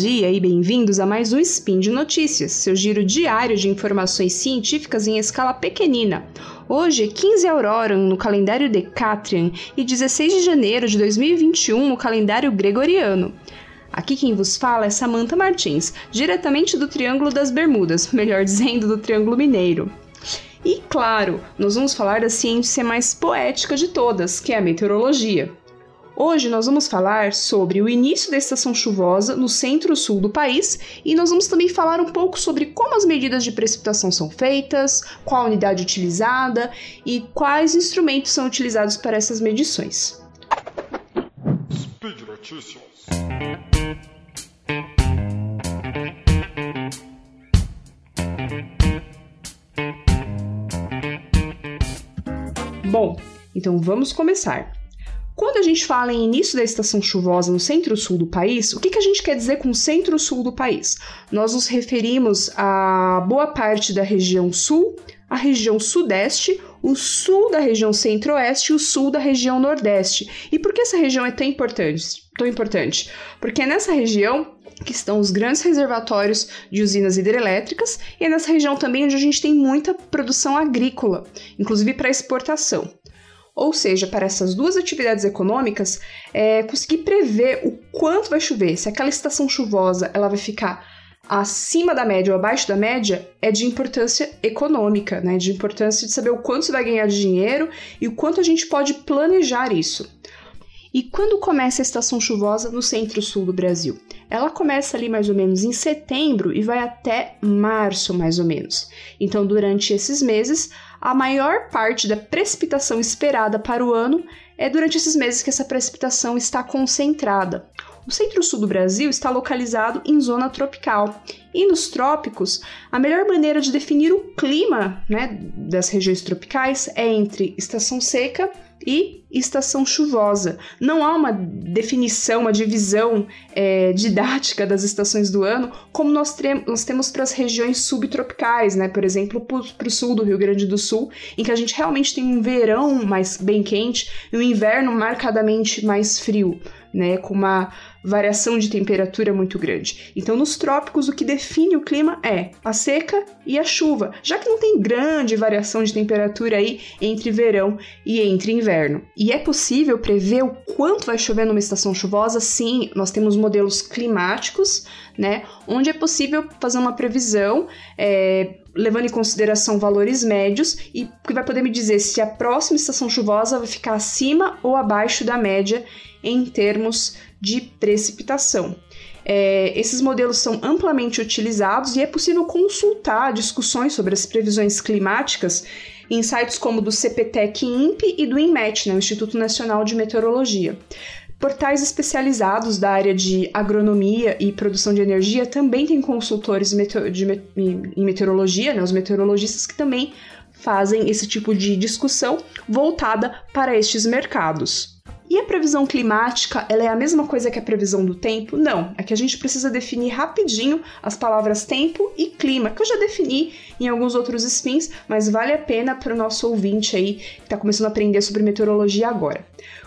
dia e bem-vindos a mais um Spin de Notícias, seu giro diário de informações científicas em escala pequenina. Hoje é 15 Auroran no calendário Decatrian e 16 de janeiro de 2021 no calendário Gregoriano. Aqui quem vos fala é Samantha Martins, diretamente do Triângulo das Bermudas, melhor dizendo, do Triângulo Mineiro. E claro, nós vamos falar da ciência mais poética de todas, que é a meteorologia. Hoje nós vamos falar sobre o início da estação chuvosa no centro-sul do país e nós vamos também falar um pouco sobre como as medidas de precipitação são feitas, qual a unidade utilizada e quais instrumentos são utilizados para essas medições. Speed Notícias. Bom, então vamos começar. Quando a gente fala em início da estação chuvosa no centro-sul do país, o que, que a gente quer dizer com centro-sul do país? Nós nos referimos a boa parte da região sul, a região sudeste, o sul da região centro-oeste e o sul da região nordeste. E por que essa região é tão importante? Tão importante? Porque é nessa região que estão os grandes reservatórios de usinas hidrelétricas, e é nessa região também onde a gente tem muita produção agrícola, inclusive para exportação. Ou seja, para essas duas atividades econômicas, é, conseguir prever o quanto vai chover, se aquela estação chuvosa ela vai ficar acima da média ou abaixo da média, é de importância econômica, né? De importância de saber o quanto você vai ganhar de dinheiro e o quanto a gente pode planejar isso. E quando começa a estação chuvosa no centro-sul do Brasil? Ela começa ali mais ou menos em setembro e vai até março, mais ou menos. Então, durante esses meses, a maior parte da precipitação esperada para o ano é durante esses meses que essa precipitação está concentrada. O centro-sul do Brasil está localizado em zona tropical. E nos trópicos, a melhor maneira de definir o clima né, das regiões tropicais é entre estação seca e estação chuvosa. Não há uma definição, uma divisão é, didática das estações do ano, como nós, nós temos para as regiões subtropicais, né? Por exemplo, para o sul do Rio Grande do Sul, em que a gente realmente tem um verão mais bem quente e um inverno marcadamente mais frio, né? Com uma variação de temperatura muito grande. Então, nos trópicos, o que define o clima é a seca e a chuva, já que não tem grande variação de temperatura aí entre verão e entre inverno. E é possível prever o quanto vai chover numa estação chuvosa? Sim, nós temos modelos climáticos, né, onde é possível fazer uma previsão. É, levando em consideração valores médios e que vai poder me dizer se a próxima estação chuvosa vai ficar acima ou abaixo da média em termos de precipitação. É, esses modelos são amplamente utilizados e é possível consultar discussões sobre as previsões climáticas em sites como do CPTEC INPE e do INMET, né, o Instituto Nacional de Meteorologia. Portais especializados da área de agronomia e produção de energia também têm consultores em meteorologia, né, os meteorologistas que também fazem esse tipo de discussão voltada para estes mercados. E a previsão climática, ela é a mesma coisa que a previsão do tempo? Não, é que a gente precisa definir rapidinho as palavras tempo e clima, que eu já defini em alguns outros spins, mas vale a pena para o nosso ouvinte aí que está começando a aprender sobre meteorologia agora.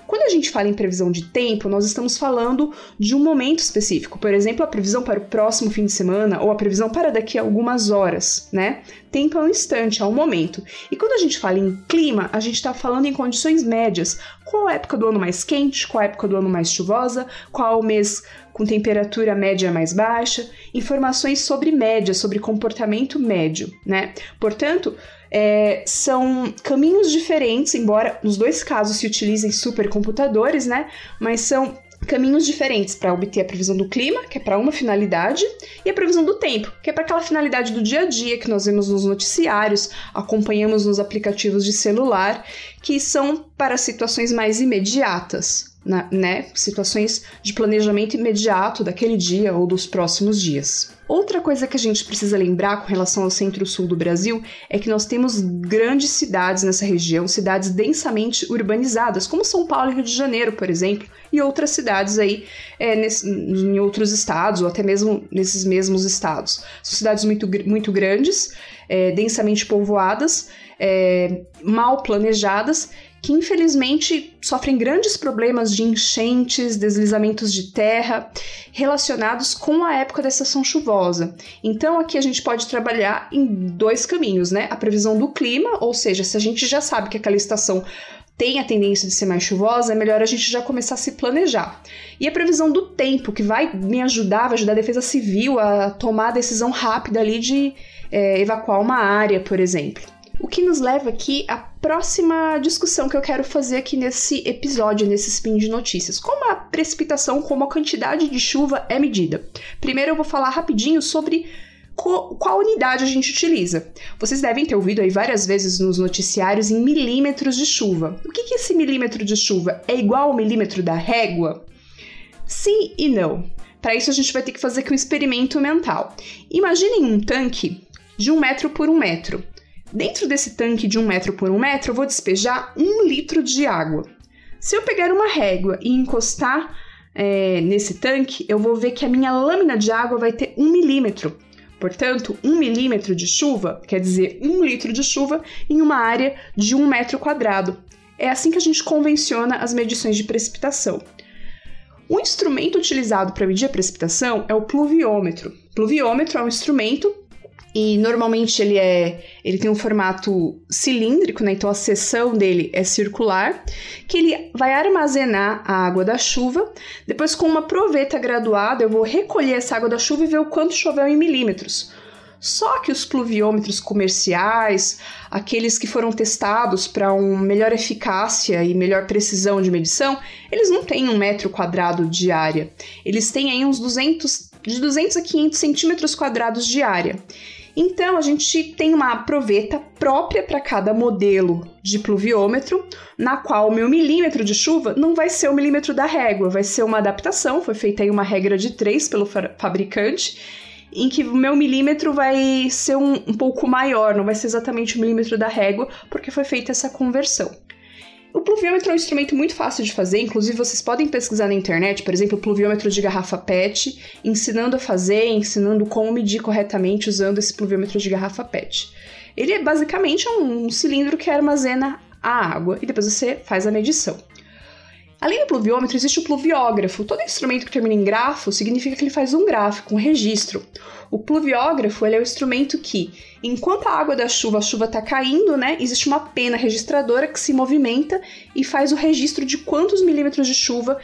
Quando a gente fala em previsão de tempo, nós estamos falando de um momento específico, por exemplo, a previsão para o próximo fim de semana ou a previsão para daqui a algumas horas, né? Tempo é um instante, é um momento. E quando a gente fala em clima, a gente está falando em condições médias. Qual a época do ano mais quente? Qual a época do ano mais chuvosa? Qual o mês com temperatura média mais baixa? Informações sobre média, sobre comportamento médio, né? Portanto, é, são caminhos diferentes, embora nos dois casos se utilizem supercomputadores, né? Mas são caminhos diferentes para obter a previsão do clima, que é para uma finalidade, e a previsão do tempo, que é para aquela finalidade do dia a dia que nós vemos nos noticiários, acompanhamos nos aplicativos de celular, que são para situações mais imediatas, né? Situações de planejamento imediato daquele dia ou dos próximos dias. Outra coisa que a gente precisa lembrar com relação ao centro-sul do Brasil é que nós temos grandes cidades nessa região, cidades densamente urbanizadas, como São Paulo e Rio de Janeiro, por exemplo, e outras cidades aí é, nesse, em outros estados, ou até mesmo nesses mesmos estados. São cidades muito, muito grandes, é, densamente povoadas, é, mal planejadas que infelizmente sofrem grandes problemas de enchentes, deslizamentos de terra relacionados com a época da estação chuvosa. Então aqui a gente pode trabalhar em dois caminhos, né? A previsão do clima, ou seja, se a gente já sabe que aquela estação tem a tendência de ser mais chuvosa, é melhor a gente já começar a se planejar. E a previsão do tempo, que vai me ajudar, vai ajudar a Defesa Civil a tomar a decisão rápida ali de é, evacuar uma área, por exemplo. O que nos leva aqui à próxima discussão que eu quero fazer aqui nesse episódio, nesse spin de notícias. Como a precipitação, como a quantidade de chuva é medida? Primeiro eu vou falar rapidinho sobre qual unidade a gente utiliza. Vocês devem ter ouvido aí várias vezes nos noticiários em milímetros de chuva. O que é esse milímetro de chuva? É igual ao milímetro da régua? Sim e não. Para isso a gente vai ter que fazer aqui um experimento mental. Imaginem um tanque de um metro por um metro. Dentro desse tanque de um metro por um metro, eu vou despejar um litro de água. Se eu pegar uma régua e encostar é, nesse tanque, eu vou ver que a minha lâmina de água vai ter um milímetro. Portanto, um milímetro de chuva quer dizer um litro de chuva em uma área de um metro quadrado. É assim que a gente convenciona as medições de precipitação. O instrumento utilizado para medir a precipitação é o pluviômetro. Pluviômetro é um instrumento e normalmente ele é ele tem um formato cilíndrico, né? Então a seção dele é circular, que ele vai armazenar a água da chuva. Depois com uma proveta graduada, eu vou recolher essa água da chuva e ver o quanto choveu em milímetros. Só que os pluviômetros comerciais, aqueles que foram testados para uma melhor eficácia e melhor precisão de medição, eles não têm um metro quadrado de área. Eles têm aí uns 200, de 200 a 500 centímetros quadrados de área. Então a gente tem uma proveta própria para cada modelo de pluviômetro, na qual o meu milímetro de chuva não vai ser o milímetro da régua, vai ser uma adaptação, foi feita aí uma regra de 3 pelo fabricante, em que o meu milímetro vai ser um, um pouco maior, não vai ser exatamente o milímetro da régua, porque foi feita essa conversão. Pluviômetro é um instrumento muito fácil de fazer, inclusive vocês podem pesquisar na internet, por exemplo, pluviômetro de garrafa PET, ensinando a fazer, ensinando como medir corretamente usando esse pluviômetro de garrafa PET. Ele é basicamente um cilindro que armazena a água e depois você faz a medição. Além do pluviômetro, existe o pluviógrafo. Todo instrumento que termina em grafo significa que ele faz um gráfico, um registro. O pluviógrafo é o instrumento que, enquanto a água da chuva, a chuva está caindo, né, existe uma pena registradora que se movimenta e faz o registro de quantos milímetros de chuva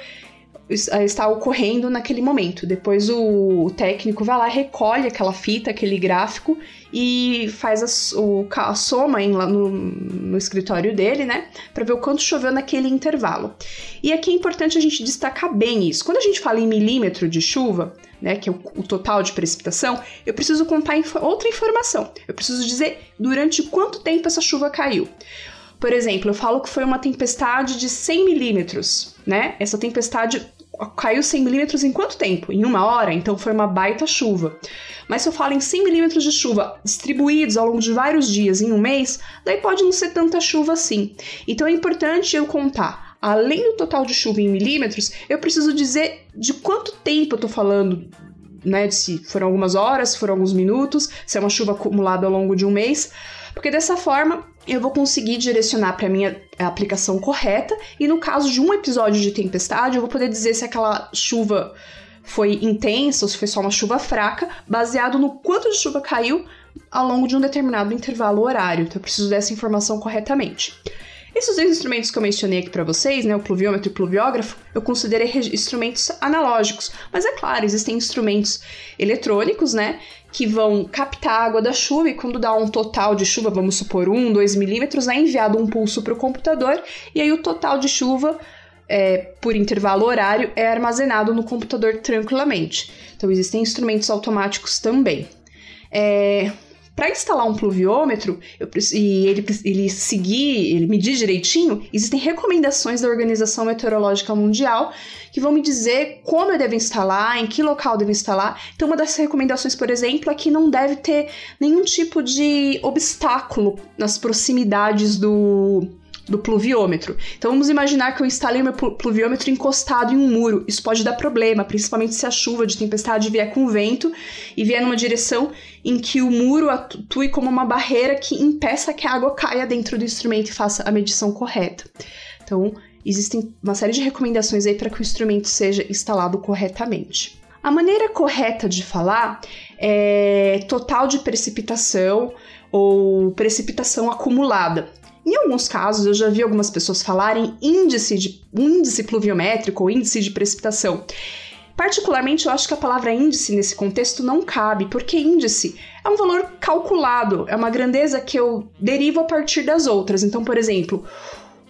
está ocorrendo naquele momento. Depois o técnico vai lá, recolhe aquela fita, aquele gráfico e faz a, o, a soma em, lá no, no escritório dele, né? Para ver o quanto choveu naquele intervalo. E aqui é importante a gente destacar bem isso. Quando a gente fala em milímetro de chuva, né, que é o, o total de precipitação, eu preciso contar inf outra informação. Eu preciso dizer durante quanto tempo essa chuva caiu. Por exemplo, eu falo que foi uma tempestade de 100 milímetros, né? Essa tempestade caiu 100 milímetros em quanto tempo? Em uma hora, então foi uma baita chuva. Mas se eu falo em 100 milímetros de chuva distribuídos ao longo de vários dias em um mês, daí pode não ser tanta chuva assim. Então é importante eu contar. Além do total de chuva em milímetros, eu preciso dizer de quanto tempo eu tô falando né, se foram algumas horas, se foram alguns minutos, se é uma chuva acumulada ao longo de um mês, porque dessa forma eu vou conseguir direcionar para minha aplicação correta e no caso de um episódio de tempestade, eu vou poder dizer se aquela chuva foi intensa ou se foi só uma chuva fraca, baseado no quanto de chuva caiu ao longo de um determinado intervalo horário. Então eu preciso dessa informação corretamente. Esses dois instrumentos que eu mencionei aqui para vocês, né, o pluviômetro e o pluviógrafo, eu considerei instrumentos analógicos, mas é claro, existem instrumentos eletrônicos, né, que vão captar a água da chuva e quando dá um total de chuva, vamos supor 1, 2 milímetros, é enviado um pulso para o computador e aí o total de chuva é, por intervalo horário é armazenado no computador tranquilamente. Então existem instrumentos automáticos também. É, para instalar um pluviômetro eu, e ele, ele seguir, ele medir direitinho, existem recomendações da Organização Meteorológica Mundial que vão me dizer como eu devo instalar, em que local devo instalar. Então, uma dessas recomendações, por exemplo, é que não deve ter nenhum tipo de obstáculo nas proximidades do, do pluviômetro. Então vamos imaginar que eu instalei meu pluviômetro encostado em um muro. Isso pode dar problema, principalmente se a chuva de tempestade vier com vento e vier numa direção em que o muro atue como uma barreira que impeça que a água caia dentro do instrumento e faça a medição correta. Então, existem uma série de recomendações aí para que o instrumento seja instalado corretamente. A maneira correta de falar é total de precipitação ou precipitação acumulada. Em alguns casos, eu já vi algumas pessoas falarem índice de índice pluviométrico ou índice de precipitação. Particularmente, eu acho que a palavra índice nesse contexto não cabe, porque índice é um valor calculado, é uma grandeza que eu derivo a partir das outras. Então, por exemplo,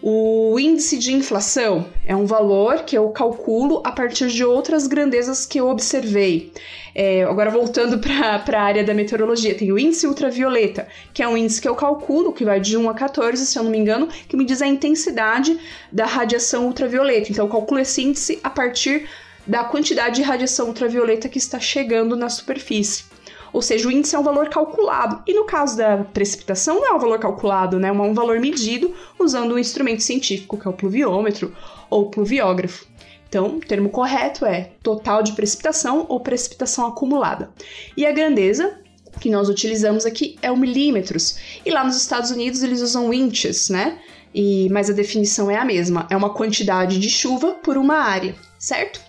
o índice de inflação é um valor que eu calculo a partir de outras grandezas que eu observei. É, agora, voltando para a área da meteorologia, tem o índice ultravioleta, que é um índice que eu calculo, que vai de 1 a 14, se eu não me engano, que me diz a intensidade da radiação ultravioleta. Então, eu calculo esse índice a partir da quantidade de radiação ultravioleta que está chegando na superfície. Ou seja, o índice é um valor calculado. E no caso da precipitação, não é um valor calculado, né? É um valor medido usando um instrumento científico, que é o pluviômetro ou pluviógrafo. Então, o termo correto é total de precipitação ou precipitação acumulada. E a grandeza que nós utilizamos aqui é o milímetros. E lá nos Estados Unidos eles usam inches, né? E, mas a definição é a mesma, é uma quantidade de chuva por uma área, certo?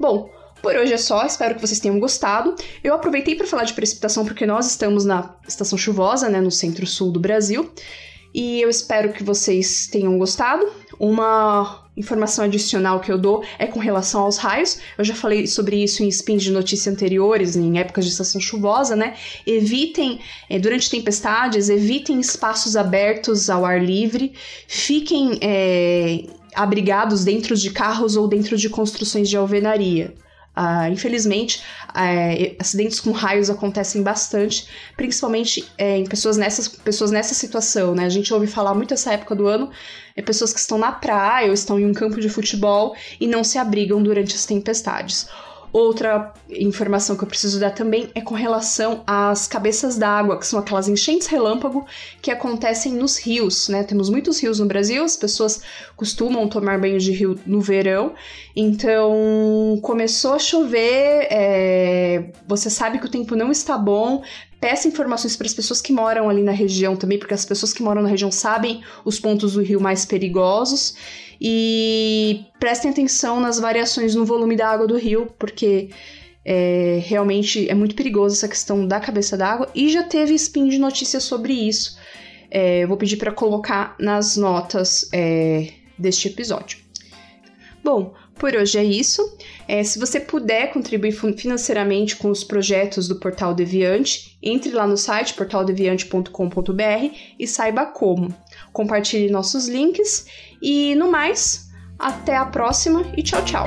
Bom, por hoje é só, espero que vocês tenham gostado. Eu aproveitei para falar de precipitação porque nós estamos na estação chuvosa, né, no centro-sul do Brasil. E eu espero que vocês tenham gostado. Uma informação adicional que eu dou é com relação aos raios. Eu já falei sobre isso em spins de notícias anteriores, em épocas de estação chuvosa, né? Evitem, é, durante tempestades, evitem espaços abertos ao ar livre. Fiquem é, abrigados dentro de carros ou dentro de construções de alvenaria. Uh, infelizmente, uh, acidentes com raios acontecem bastante, principalmente é, em pessoas nessa, pessoas nessa situação, né? A gente ouve falar muito essa época do ano, é pessoas que estão na praia ou estão em um campo de futebol e não se abrigam durante as tempestades. Outra informação que eu preciso dar também é com relação às cabeças d'água, que são aquelas enchentes relâmpago que acontecem nos rios, né? Temos muitos rios no Brasil, as pessoas costumam tomar banho de rio no verão, então começou a chover, é... você sabe que o tempo não está bom, peça informações para as pessoas que moram ali na região também, porque as pessoas que moram na região sabem os pontos do rio mais perigosos e prestem atenção nas variações no volume da água do rio, porque é, realmente é muito perigoso essa questão da cabeça d'água e já teve spin de notícias sobre isso. É, vou pedir para colocar nas notas é, deste episódio. Bom, por hoje é isso. É, se você puder contribuir financeiramente com os projetos do Portal Deviante, entre lá no site portaldeviante.com.br e saiba como. Compartilhe nossos links e no mais, até a próxima e tchau, tchau!